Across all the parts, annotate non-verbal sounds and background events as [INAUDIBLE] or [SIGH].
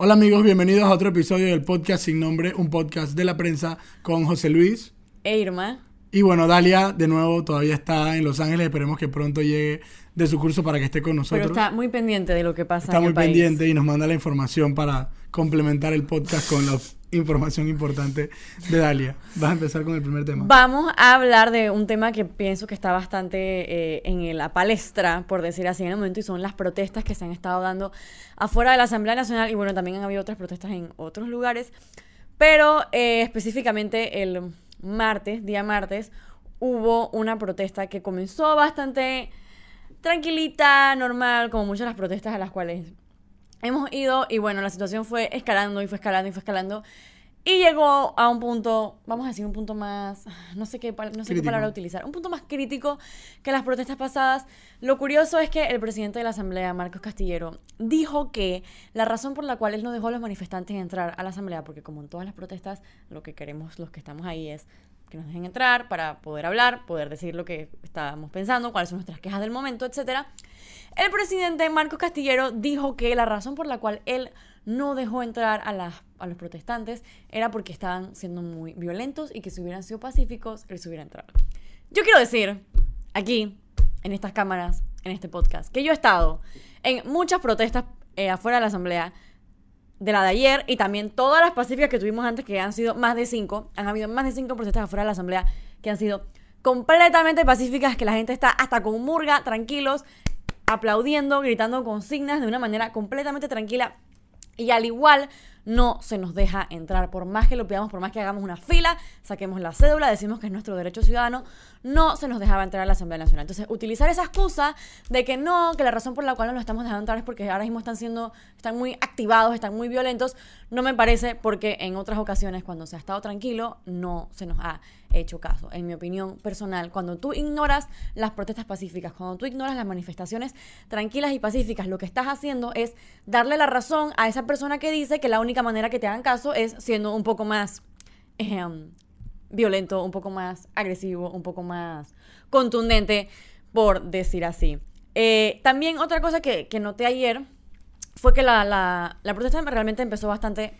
Hola amigos, bienvenidos a otro episodio del podcast sin nombre, un podcast de la prensa con José Luis. E Irma. Y bueno, Dalia de nuevo todavía está en Los Ángeles, esperemos que pronto llegue de su curso para que esté con nosotros. Pero está muy pendiente de lo que pasa Está en muy el país. pendiente y nos manda la información para complementar el podcast con la información importante de Dalia. Vas a empezar con el primer tema. Vamos a hablar de un tema que pienso que está bastante eh, en la palestra, por decir así, en el momento, y son las protestas que se han estado dando afuera de la Asamblea Nacional. Y bueno, también han habido otras protestas en otros lugares. Pero eh, específicamente el martes, día martes, hubo una protesta que comenzó bastante tranquilita, normal, como muchas de las protestas a las cuales hemos ido. Y bueno, la situación fue escalando y fue escalando y fue escalando. Y llegó a un punto, vamos a decir, un punto más, no sé qué, no sé qué palabra utilizar, un punto más crítico que las protestas pasadas. Lo curioso es que el presidente de la Asamblea, Marcos Castillero, dijo que la razón por la cual él no dejó a los manifestantes entrar a la Asamblea, porque como en todas las protestas, lo que queremos los que estamos ahí es que nos dejen entrar para poder hablar, poder decir lo que estábamos pensando, cuáles son nuestras quejas del momento, etcétera. El presidente Marcos Castillero dijo que la razón por la cual él no dejó entrar a, las, a los protestantes era porque estaban siendo muy violentos y que si hubieran sido pacíficos, él se hubiera entrado. Yo quiero decir, aquí, en estas cámaras, en este podcast, que yo he estado en muchas protestas eh, afuera de la asamblea, de la de ayer y también todas las pacíficas que tuvimos antes, que han sido más de cinco, han habido más de cinco protestas afuera de la asamblea que han sido completamente pacíficas, que la gente está hasta con murga, tranquilos, aplaudiendo, gritando consignas de una manera completamente tranquila. Y al igual no se nos deja entrar, por más que lo pidamos, por más que hagamos una fila, saquemos la cédula, decimos que es nuestro derecho ciudadano, no se nos dejaba entrar a la Asamblea Nacional. Entonces, utilizar esa excusa de que no, que la razón por la cual no nos estamos dejando entrar es porque ahora mismo están siendo, están muy activados, están muy violentos, no me parece porque en otras ocasiones cuando se ha estado tranquilo no se nos ha hecho caso. En mi opinión personal, cuando tú ignoras las protestas pacíficas, cuando tú ignoras las manifestaciones tranquilas y pacíficas, lo que estás haciendo es darle la razón a esa persona que dice que la única manera que te hagan caso es siendo un poco más ejem, violento, un poco más agresivo, un poco más contundente, por decir así. Eh, también otra cosa que, que noté ayer fue que la, la, protesta realmente empezó bastante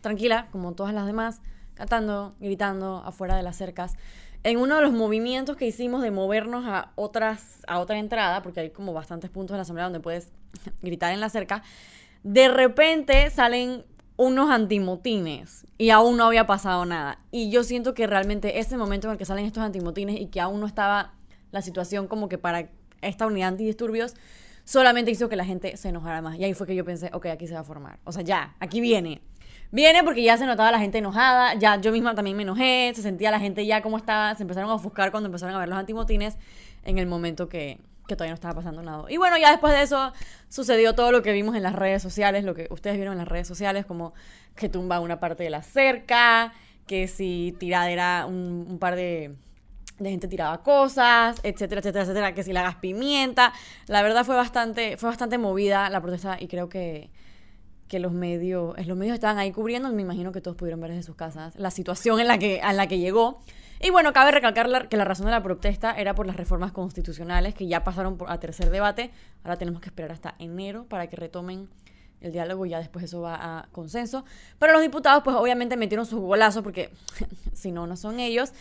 tranquila, como todas las demás, cantando, gritando afuera de las cercas. En uno de los movimientos que hicimos de movernos a otras a otra entrada, porque hay como bastantes puntos de la asamblea donde puedes [LAUGHS] gritar en la cerca, de repente salen unos antimotines y aún no había pasado nada. Y yo siento que realmente ese momento en el que salen estos antimotines y que aún no estaba la situación como que para esta unidad antidisturbios, solamente hizo que la gente se enojara más. Y ahí fue que yo pensé, ok, aquí se va a formar. O sea, ya, aquí viene. Viene porque ya se notaba la gente enojada, ya yo misma también me enojé, se sentía la gente ya como estaba, se empezaron a ofuscar cuando empezaron a ver los antimotines en el momento que, que todavía no estaba pasando nada. Y bueno, ya después de eso sucedió todo lo que vimos en las redes sociales, lo que ustedes vieron en las redes sociales, como que tumba una parte de la cerca, que si tiradera un, un par de, de gente tiraba cosas, etcétera, etcétera, etcétera, que si la gas pimienta. La verdad fue bastante, fue bastante movida la protesta y creo que, que los medios, los medios estaban ahí cubriendo, me imagino que todos pudieron ver desde sus casas la situación en la que, en la que llegó. Y bueno, cabe recalcar que la razón de la protesta era por las reformas constitucionales que ya pasaron a tercer debate. Ahora tenemos que esperar hasta enero para que retomen el diálogo y ya después eso va a consenso. Pero los diputados pues obviamente metieron sus golazos porque [LAUGHS] si no, no son ellos.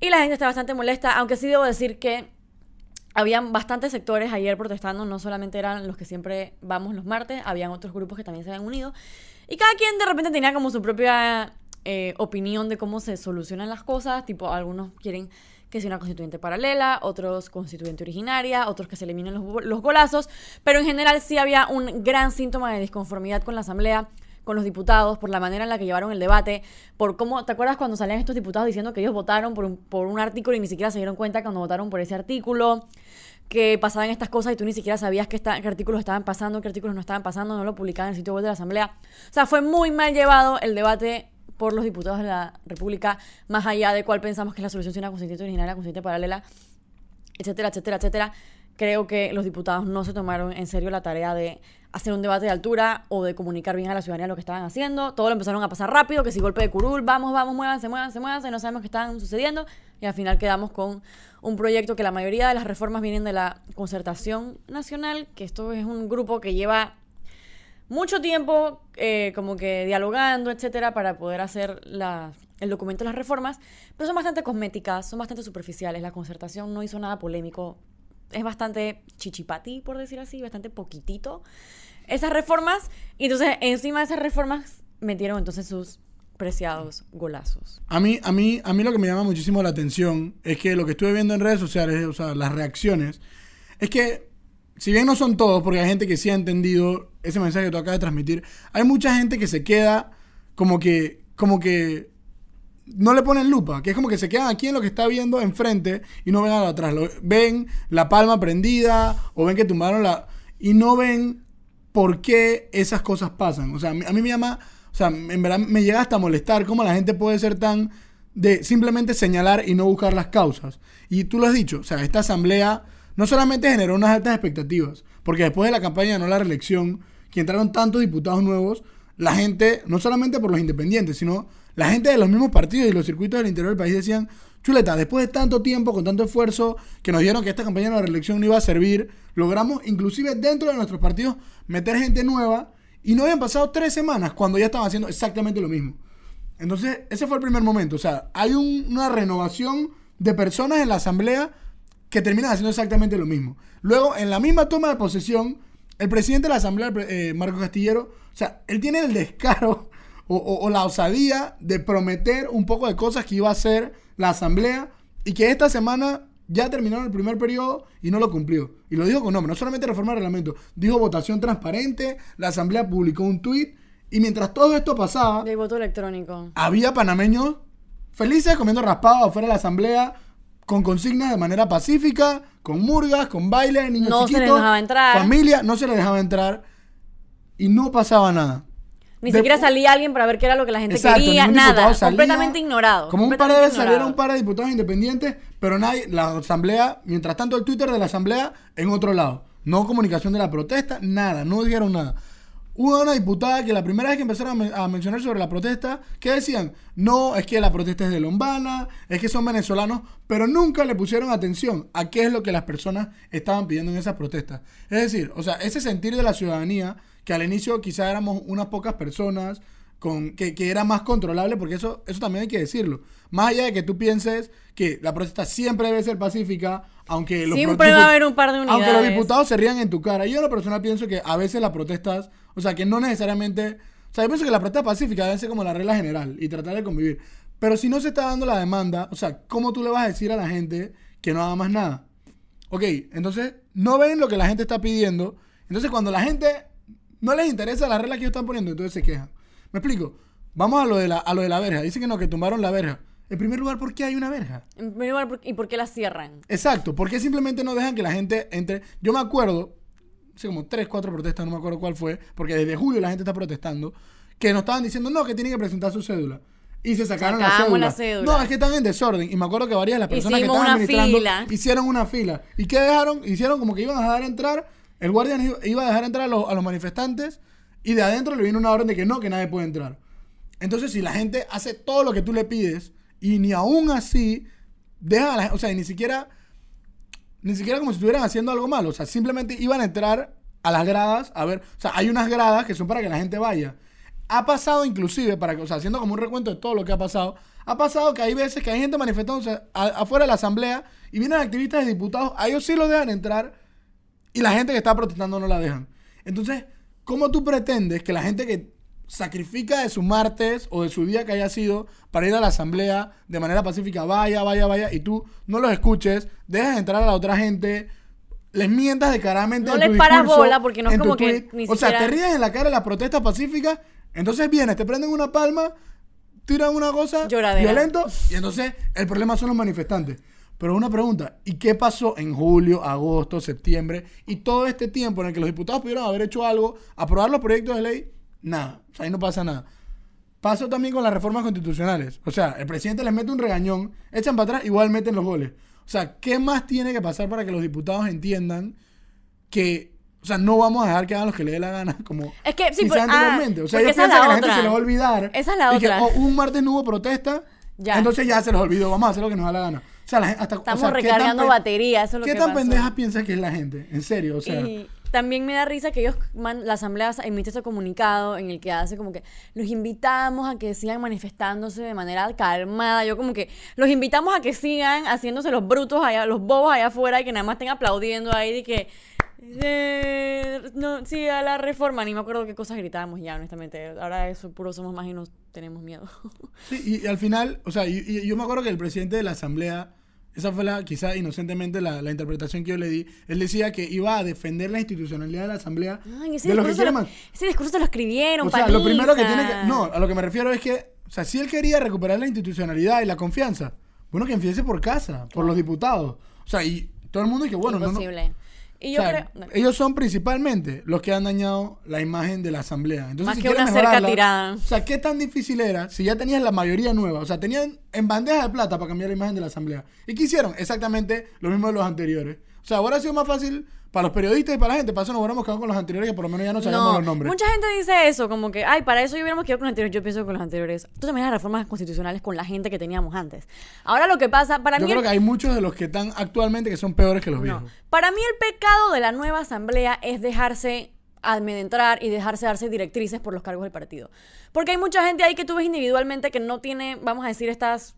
Y la gente está bastante molesta, aunque sí debo decir que habían bastantes sectores ayer protestando, no solamente eran los que siempre vamos los martes, habían otros grupos que también se habían unido. Y cada quien de repente tenía como su propia eh, opinión de cómo se solucionan las cosas, tipo algunos quieren que sea una constituyente paralela, otros constituyente originaria, otros que se eliminen los, los golazos, pero en general sí había un gran síntoma de disconformidad con la asamblea con los diputados, por la manera en la que llevaron el debate, por cómo, ¿te acuerdas cuando salían estos diputados diciendo que ellos votaron por un, por un artículo y ni siquiera se dieron cuenta cuando votaron por ese artículo? Que pasaban estas cosas y tú ni siquiera sabías qué, qué artículos estaban pasando, qué artículos no estaban pasando, no lo publicaban en el sitio web de la Asamblea. O sea, fue muy mal llevado el debate por los diputados de la República, más allá de cuál pensamos que la solución si una constituyente originaria, constituyente paralela, etcétera, etcétera, etcétera. Creo que los diputados no se tomaron en serio la tarea de hacer un debate de altura o de comunicar bien a la ciudadanía lo que estaban haciendo. Todo lo empezaron a pasar rápido, que si golpe de curul, vamos, vamos, muévanse, muévanse, muévanse, no sabemos qué están sucediendo. Y al final quedamos con un proyecto que la mayoría de las reformas vienen de la concertación nacional, que esto es un grupo que lleva mucho tiempo eh, como que dialogando, etcétera, para poder hacer el documento de las reformas, pero son bastante cosméticas, son bastante superficiales. La concertación no hizo nada polémico. Es bastante chichipati, por decir así, bastante poquitito. Esas reformas, y entonces encima de esas reformas metieron entonces sus preciados golazos. A mí, a mí, a mí lo que me llama muchísimo la atención es que lo que estuve viendo en redes sociales, o sea, las reacciones, es que si bien no son todos, porque hay gente que sí ha entendido ese mensaje que tú acabas de transmitir, hay mucha gente que se queda como que, como que no le ponen lupa, que es como que se quedan aquí en lo que está viendo enfrente y no ven a lo atrás. Ven la palma prendida o ven que tumbaron la... y no ven por qué esas cosas pasan. O sea, a mí, me llama, o sea, en verdad me llega hasta molestar cómo la gente puede ser tan de simplemente señalar y no buscar las causas. Y tú lo has dicho, o sea, esta asamblea no solamente generó unas altas expectativas, porque después de la campaña no la reelección, que entraron tantos diputados nuevos, la gente, no solamente por los independientes, sino la gente de los mismos partidos y los circuitos del interior del país decían, chuleta, después de tanto tiempo, con tanto esfuerzo, que nos dieron que esta campaña de la reelección no iba a servir, logramos inclusive dentro de nuestros partidos meter gente nueva y no habían pasado tres semanas cuando ya estaban haciendo exactamente lo mismo. Entonces, ese fue el primer momento. O sea, hay un- una renovación de personas en la asamblea que terminan haciendo exactamente lo mismo. Luego, en la misma toma de posesión, el presidente de la asamblea, eh, Marco Castillero, o sea, él tiene el descaro [LAUGHS] o, o- o la osadía de prometer un poco de cosas que iba a hacer la asamblea y que esta semana ya terminaron el primer periodo y no lo cumplió. Y lo dijo con nombre, no solamente reforma el reglamento, dijo votación transparente, la asamblea publicó un tuit y mientras todo esto pasaba, Del voto electrónico. había panameños felices comiendo raspado afuera de la asamblea con consignas de manera pacífica, con murgas, con baile, niños No se chiquitos, les dejaba entrar. familia, no se les dejaba entrar y no pasaba nada. Ni siquiera salía alguien para ver qué era lo que la gente Exacto, quería, nada. salía. completamente ignorado. Como un par de veces salieron un par de diputados independientes, pero nadie, la asamblea, mientras tanto el Twitter de la asamblea en otro lado. No comunicación de la protesta, nada, no dijeron nada. Hubo una diputada que la primera vez que empezaron a, men- a mencionar sobre la protesta, que decían, no, es que la protesta es de Lombana, es que son venezolanos, pero nunca le pusieron atención a qué es lo que las personas estaban pidiendo en esas protestas. Es decir, o sea, ese sentir de la ciudadanía, que al inicio quizá éramos unas pocas personas, con, que, que era más controlable, porque eso, eso también hay que decirlo. Más allá de que tú pienses que la protesta siempre debe ser pacífica, aunque los Siempre va a haber un par de Aunque los unidades. diputados se rían en tu cara. Yo en lo personal pienso que a veces las protestas, o sea, que no necesariamente... O sea, yo pienso que la protesta pacífica debe ser como la regla general y tratar de convivir. Pero si no se está dando la demanda, o sea, ¿cómo tú le vas a decir a la gente que no haga más nada? Ok, entonces no ven lo que la gente está pidiendo. Entonces cuando la gente no les interesa la regla que ellos están poniendo, entonces se quejan. ¿Me explico? Vamos a lo de la, a lo de la verja. Dicen que no, que tumbaron la verja. En primer lugar, ¿por qué hay una verja? En primer lugar, ¿por- ¿y por qué la cierran? Exacto, ¿por qué simplemente no dejan que la gente entre? Yo me acuerdo, hace como tres, cuatro protestas, no me acuerdo cuál fue, porque desde julio la gente está protestando, que nos estaban diciendo, no, que tienen que presentar su cédula. Y se sacaron la cédula. la cédula. No, es que están en desorden. Y me acuerdo que varias de las personas Hicimos que estaban una administrando fila. hicieron una fila. ¿Y qué dejaron? Hicieron como que iban a dejar entrar, el guardia iba- a dejar entrar a los, a los manifestantes y de adentro le vino una orden de que no, que nadie puede entrar. Entonces, si la gente hace todo lo que tú le pides y ni aún así deja a la gente, o sea, ni siquiera, ni siquiera como si estuvieran haciendo algo malo, o sea, simplemente iban a entrar a las gradas, a ver, o sea, hay unas gradas que son para que la gente vaya. Ha pasado inclusive, para que, o sea, haciendo como un recuento de todo lo que ha pasado, ha pasado que hay veces que hay gente manifestándose afuera de la asamblea y vienen activistas y diputados, a ellos sí los dejan entrar y la gente que está protestando no la dejan. Entonces, ¿cómo tú pretendes que la gente que sacrifica de su martes o de su día que haya sido para ir a la asamblea de manera pacífica, vaya, vaya, vaya, y tú no los escuches, dejas entrar a la otra gente, les mientas descaradamente No en les tu paras discurso, bola porque no es como que ni O sea, te ríes en la cara de las protestas pacíficas, entonces vienes, te prenden una palma, tiran una cosa Lloradera. violento y entonces el problema son los manifestantes. Pero una pregunta, ¿y qué pasó en julio, agosto, septiembre y todo este tiempo en el que los diputados pudieron haber hecho algo, aprobar los proyectos de ley? Nada, o sea, ahí no pasa nada. Pasó también con las reformas constitucionales. O sea, el presidente les mete un regañón, echan para atrás, igual meten los goles. O sea, ¿qué más tiene que pasar para que los diputados entiendan que, o sea, no vamos a dejar que hagan lo que les dé la gana, como Es que, sí, por- ah, anteriormente? o sea, ellos esa es piensan la que la gente se les va a olvidar. Esa es la y que, otra. oh, un martes no hubo protesta, Ya. entonces ya se les olvidó, vamos a hacer lo que nos da la gana. O sea, la gente, hasta, o Estamos sea, ¿qué tan recargando pe- batería, eso es lo ¿Qué que tan pasó. pendeja piensa que es la gente? En serio, o sea. Y también me da risa que ellos, man- la asamblea emite este comunicado en el que hace como que los invitamos a que sigan manifestándose de manera calmada. Yo como que los invitamos a que sigan haciéndose los brutos allá, los bobos allá afuera y que nada más estén aplaudiendo ahí de que eh, no, sí, a la reforma, ni me acuerdo qué cosas gritábamos ya, honestamente. Ahora eso puro somos más y nos tenemos miedo. Sí, y, y al final, o sea, y- y yo me acuerdo que el presidente de la asamblea, esa fue la, quizá inocentemente la, la interpretación que yo le di, él decía que iba a defender la institucionalidad de la asamblea Ay, ese, de los que discurso quieren lo, ese discurso se lo escribieron, O sea, lo primero que tiene que... No, a lo que me refiero es que, o sea, si él quería recuperar la institucionalidad y la confianza, bueno, que empiece por casa, por los diputados. O sea, y todo el mundo dice, bueno, no, no, O sea, creo... ellos son principalmente los que han dañado la imagen de la asamblea. Entonces, Más si que una cerca tirada. O sea, ¿qué tan difícil era si ya tenías la mayoría nueva? O sea, tenían en bandeja de plata para cambiar la imagen de la asamblea. ¿Y qué hicieron? Exactamente lo mismo de los anteriores. O sea, ahora ha sido más fácil para los periodistas y para la gente. Para eso nos hubiéramos quedado con los anteriores que por lo menos ya no sabemos No, los nombres. mucha gente dice eso, como que, ay, para eso yo hubiéramos quedado con los anteriores. Yo pienso con los anteriores. Tú también las reformas constitucionales con la gente que teníamos antes. Ahora lo que pasa, para Yo mí. creo el- que hay muchos de los que están actualmente que son peores que los no. viejos. Para mí el pecado de la nueva asamblea es dejarse amedrentar y dejarse darse directrices por los cargos del partido. Porque hay mucha gente ahí que tú ves individualmente que no tiene, vamos a decir, estas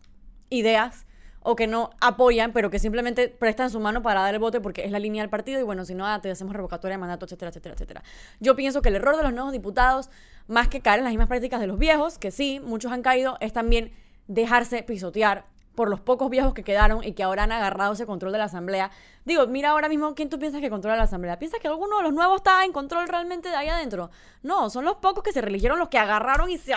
ideas o que no apoyan, pero que simplemente prestan su mano para dar el voto porque es la línea del partido y bueno, si no, ah, te hacemos revocatoria de mandato, etcétera, etcétera, etcétera. Yo pienso que el error de los nuevos diputados, más que caer en las mismas prácticas de los viejos, que sí, muchos han caído, es también dejarse pisotear por los pocos viejos que quedaron y que ahora han agarrado ese control de la asamblea. Digo, mira ahora mismo, ¿quién tú piensas que controla la asamblea? ¿Piensas que alguno de los nuevos está en control realmente de ahí adentro? No, son los pocos que se religieron los que agarraron y se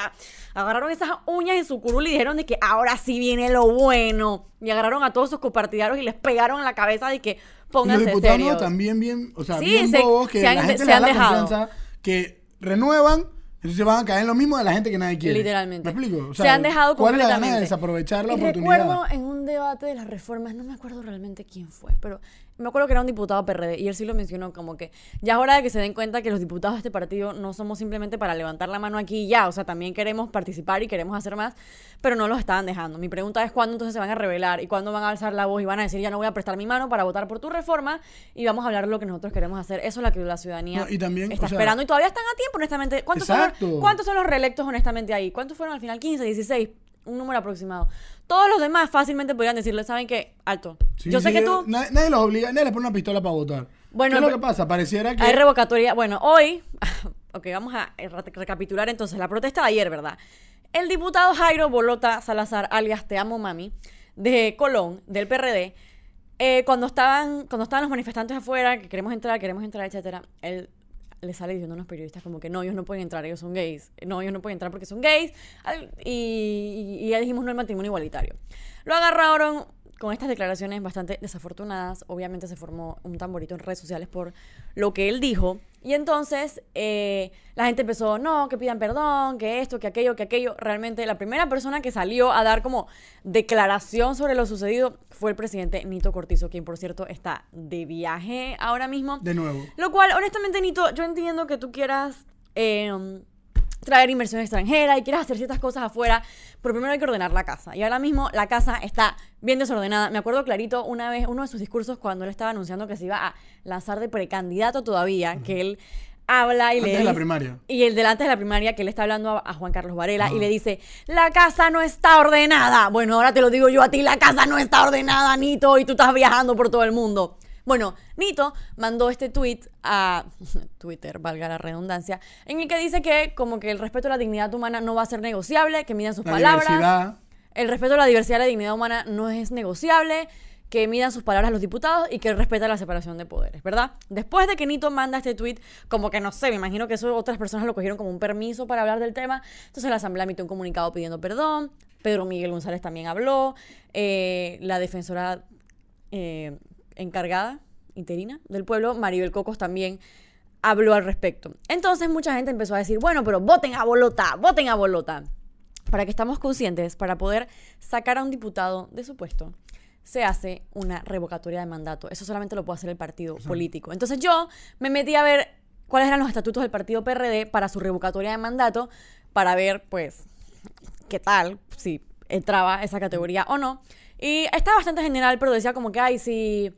agarraron esas uñas en su curul y dijeron de que ahora sí viene lo bueno. Y agarraron a todos sus copartidarios y les pegaron en la cabeza de que Y los pónganse diputados serios. también bien, o sea, Sí, bien se- bobos que se han- la gente se les da han la dejado. confianza que renuevan, entonces van a caer en lo mismo de la gente que nadie quiere. Literalmente. ¿Me explico? O Se han dejado ¿Cuál es la gana de desaprovechar la y oportunidad? recuerdo en un debate de las reformas, no me acuerdo realmente quién fue, pero me acuerdo que era un diputado PRD y él sí lo mencionó como que ya es hora de que se den cuenta que los diputados de este partido no somos simplemente para levantar la mano aquí y ya, o sea, también queremos participar y queremos hacer más, pero no los estaban dejando. Mi pregunta es cuándo entonces se van a revelar y cuándo van a alzar la voz y van a decir ya no voy a prestar mi mano para votar por tu reforma y vamos a hablar de lo que nosotros queremos hacer. Eso es lo que la ciudadanía No, y también, está o sea- esperando y todavía están a tiempo, honestamente. ¿Cuántos son, los, ¿Cuántos son los reelectos honestamente ahí? ¿Cuántos fueron al final? 15, 16, un número aproximado. Todos los demás fácilmente podrían decirle, ¿saben qué? Alto. Sí, Yo sé sí, que tú... Nadie, nadie los obliga, nadie les pone una pistola para votar. Bueno, ¿Qué es lo que pasa? Pareciera que... Hay revocatoria. Bueno, hoy, [LAUGHS] ok, vamos a eh, re- recapitular entonces la protesta de ayer, ¿verdad? El diputado Jairo Bolota Salazar, alias Te Amo Mami, de Colón, del PRD, eh, cuando, estaban, cuando estaban los manifestantes afuera, que queremos entrar, queremos entrar, etcétera, él le sale diciendo a los periodistas como que no, ellos no pueden entrar, ellos son gays. No, ellos no pueden entrar porque son gays. Y, y ya dijimos no el matrimonio igualitario. Lo agarraron con estas declaraciones bastante desafortunadas. Obviamente se formó un tamborito en redes sociales por lo que él dijo. Y entonces eh, la gente empezó, no, que pidan perdón, que esto, que aquello, que aquello. Realmente la primera persona que salió a dar como declaración sobre lo sucedido fue el presidente Nito Cortizo, quien por cierto está de viaje ahora mismo. De nuevo. Lo cual, honestamente, Nito, yo entiendo que tú quieras eh, traer inversión extranjera y quieras hacer ciertas cosas afuera, pero primero hay que ordenar la casa. Y ahora mismo la casa está bien desordenada. Me acuerdo clarito una vez, uno de sus discursos cuando él estaba anunciando que se iba a lanzar de precandidato todavía, que él habla y Antes le de la primaria. y el delante de la primaria que le está hablando a, a Juan Carlos Varela Ajá. y le dice, la casa no está ordenada. Bueno, ahora te lo digo yo a ti, la casa no está ordenada, Nito, y tú estás viajando por todo el mundo. Bueno, Nito mandó este tweet a [LAUGHS] Twitter, valga la redundancia, en el que dice que como que el respeto a la dignidad humana no va a ser negociable, que midan sus La palabras. diversidad. El respeto a la diversidad y la dignidad humana no es negociable, que midan sus palabras los diputados y que respeta la separación de poderes, ¿verdad? Después de que Nito manda este tweet, como que no sé, me imagino que eso otras personas lo cogieron como un permiso para hablar del tema, entonces la Asamblea emitió un comunicado pidiendo perdón, Pedro Miguel González también habló, eh, la defensora eh, encargada, interina del pueblo, Maribel Cocos también habló al respecto. Entonces mucha gente empezó a decir, bueno, pero voten a Bolota, voten a Bolota. Para que estamos conscientes, para poder sacar a un diputado de su puesto, se hace una revocatoria de mandato. Eso solamente lo puede hacer el partido político. Entonces yo me metí a ver cuáles eran los estatutos del partido PRD para su revocatoria de mandato, para ver, pues, qué tal, si entraba esa categoría o no. Y está bastante general, pero decía como que, ay, si,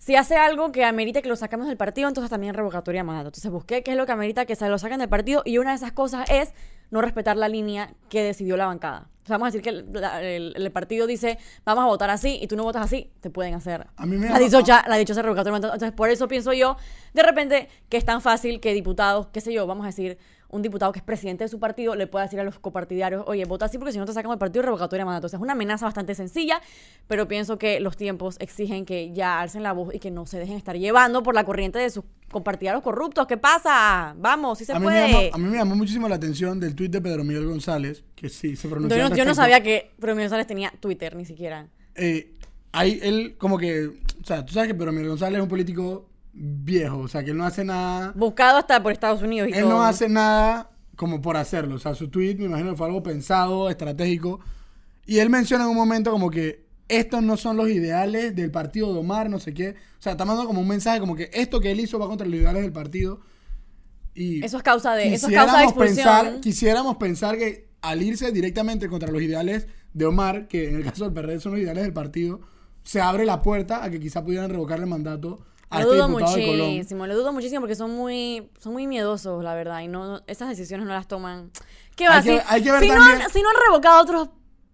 si hace algo que amerite que lo saquemos del partido, entonces también revocatoria mandato. Entonces busqué qué es lo que amerita que se lo saquen del partido y una de esas cosas es no respetar la línea que decidió la bancada. O sea, vamos a decir que el, la- el- el partido dice, vamos a votar así y tú no votas así, te pueden hacer A mí me la dichosa, la dichosa revocatoria mandato. Entonces, por eso pienso yo, de repente, que es tan fácil que diputados, qué sé yo, vamos a decir, un diputado que es presidente de su partido le pueda decir a los copartidarios, oye, vota así porque si no te sacan del partido revocatoria de mandato. O sea, es una amenaza bastante sencilla, pero pienso que los tiempos exigen que ya alcen la voz y que no se dejen estar llevando por la corriente de sus compartidarios corruptos. ¿Qué pasa? Vamos, si se a, mí me puede. llamó, a mí me llamó muchísimo la atención del tuit de Pedro Miguel González, que sí se pronunció. yo, no, yo no respecto. sabía que Premio González tenía Twitter ni siquiera. eh, ahí él como que, o sea, tú sabes que Pedro Miguel González es un político viejo, o sea, que él no hace nada, Buscado hasta por Estados Unidos y él todo. no hace nada como por hacerlo, o sea, su tweet me imagino que fue algo pensado, estratégico, y él menciona en un momento como que estos no son los ideales del partido de Omar, no sé qué, o sea, está mandando como un mensaje como que esto que él hizo va contra los ideales del partido, y Eso es causa de, eso es causa de quisiéramos expulsión. pensar, quisiéramos pensar que al irse directamente contra los ideales de Omar, que en el caso del PRD son los ideales del partido, se abre la puerta a que quizá pudieran revocarle el mandato a Lo este dudo muchísimo, lo dudo muchísimo porque son muy, son muy miedosos, la verdad, y no, no- esas decisiones no las toman. ¿Qué va? Hay que- si, hay que ver si no también- han, si no han revocado a otros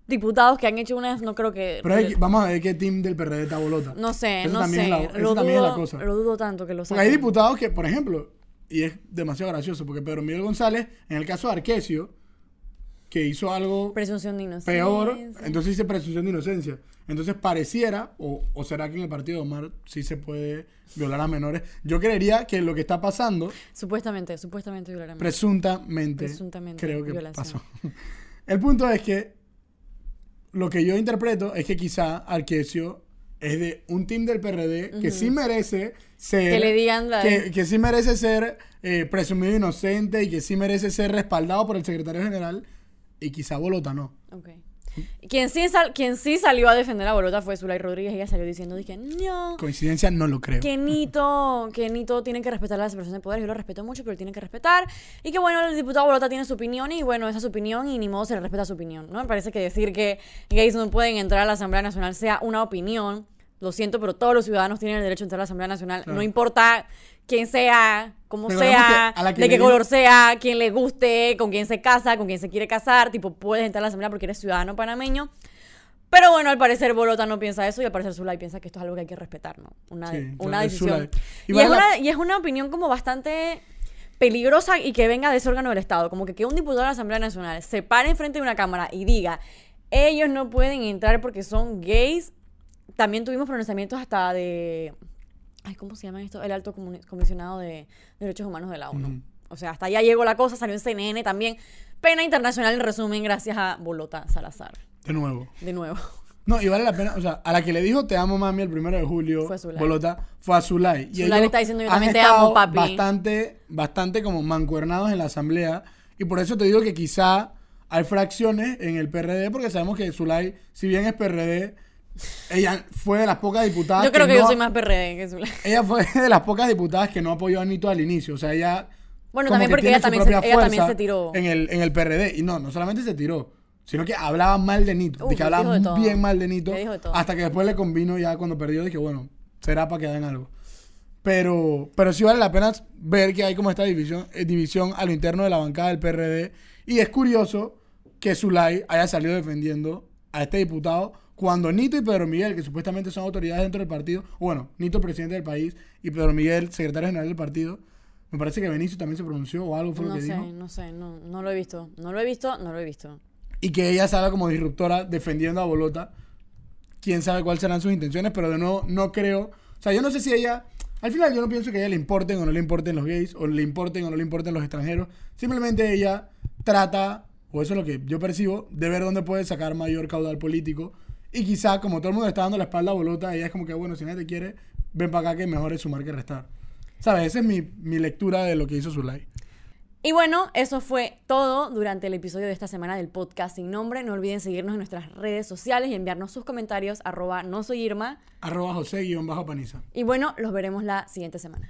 diputados que han hecho unas, no creo que... Pero hay vamos a ver qué team del PRD está bolota. no sé, Eso no también sé. es la- eso lo, también es dudo, la cosa. lo dudo tanto que lo Porque hay saquen. diputados que, por ejemplo, y es demasiado gracioso, porque Pedro Miguel González, en el caso de Arquesio, que hizo algo Presunción de inocencia. peor, entonces dice presunción de inocencia. Entonces pareciera, o, o será que en el partido de Omar sí se puede violar a menores. Yo creería que lo que está pasando, Supuestamente, supuestamente violarán. presuntamente, Presuntamente creo que violación. pasó. [LAUGHS] El punto es que lo que yo interpreto es que quizá Arquesio es de un team del PRD que sí merece ser... Que le digan la- Que, que sí merece ser eh, presumido inocente y que sí merece ser respaldado por el secretario general y quizá Bolota no. Ok. Quien sí, sal- quien sí salió a defender a Bolota fue Zulay Rodríguez. Ella salió diciendo, dije, no, Coincidencia no lo creo. que Nito, que Nito tiene que respetar la separación de poderes. Yo lo respeto mucho, pero tiene que respetar. Y que bueno, el diputado Bolota tiene su opinión y bueno, esa es su opinión y ni modo se le respeta su opinión, ¿no? Me parece que decir que gays no pueden entrar a la Asamblea Nacional sea una opinión. Lo siento, pero todos los ciudadanos tienen el derecho a entrar a la Asamblea Nacional. Claro. No importa quién sea, cómo sea, que de qué color sea, quién le guste, con quién se casa, con quién se quiere casar. Tipo, puedes entrar a la Asamblea porque eres ciudadano panameño. Pero bueno, al parecer Bolota no piensa eso y al parecer Zulay piensa que esto es algo que hay que respetar, ¿no? Una, Sí, una decisión. Y, es la- una, y es una opinión como bastante peligrosa y que venga de ese órgano del Estado. Como que, que un diputado de la Asamblea Nacional se pare enfrente de una cámara y diga, ellos no pueden entrar porque son gays. También tuvimos pronunciamientos hasta de... Ay, ¿cómo se llama esto? El alto comisionado de Derechos Humanos de la ONU. O sea, hasta allá llegó la cosa, salió en CNN también. Pena internacional en resumen, gracias a Bolota Salazar. De nuevo. De nuevo. No, y vale la pena, o sea, a la que le dijo te amo mami el primero de julio, Fue Zulay. Bolota, fue a Zulay. Y Zulay le está diciendo, "Yo también te amo, papi". Bastante, bastante como mancuernados en la asamblea. Y por eso te digo que quizá hay fracciones en el PRD, porque sabemos que Zulay, si bien es PRD, ella fue de las pocas diputadas Yo creo que, no- yo soy más PRD que Zulay. Ella fue de las pocas diputadas que no apoyó a Nito al inicio. O sea, ella. Bueno, también que porque ella también se- propia ella también fuerza se tiró. En el, en el PRD. Y no, no solamente se tiró, sino que hablaba mal de Nito. Uf, de que hablaba de bien mal de Nito. De. Hasta que después le convino ya cuando perdió. Dije, bueno, será para que hagan algo. Pero, pero sí vale la pena ver que hay como esta división, eh, división a lo interno de la bancada del PRD. Y es curioso que Zulay haya salido defendiendo a este diputado cuando Nito y Pedro Miguel, que supuestamente son autoridades dentro del partido, bueno, Nito presidente del país y Pedro Miguel secretario general del partido, me parece que Benicio también se pronunció o algo fue lo No que sé, dijo. no sé, no, no lo he visto. No lo he visto, no lo he visto. Y que ella salga como disruptora defendiendo a Bolota. Quién sabe cuáles serán sus intenciones, pero de nuevo no creo. O sea, yo no sé si ella. Al final yo no pienso que a ella le importen o no le importen los gays, o le importen o no le importen los extranjeros. Simplemente ella trata, o eso es lo que yo percibo, de ver dónde puede sacar mayor caudal político. Y quizá, como todo el mundo le está dando la espalda a Bolota, ella es como que, bueno, si nadie te quiere, ven para acá que mejor es sumar que restar. ¿Sabes? Esa es mi, mi lectura de lo que hizo Zulay. Y bueno, eso fue todo durante el episodio de esta semana del podcast sin nombre. No olviden seguirnos en nuestras redes sociales y enviarnos sus comentarios arroba no soy Irma. Arroba José-Paniza. Y bueno, los veremos la siguiente semana.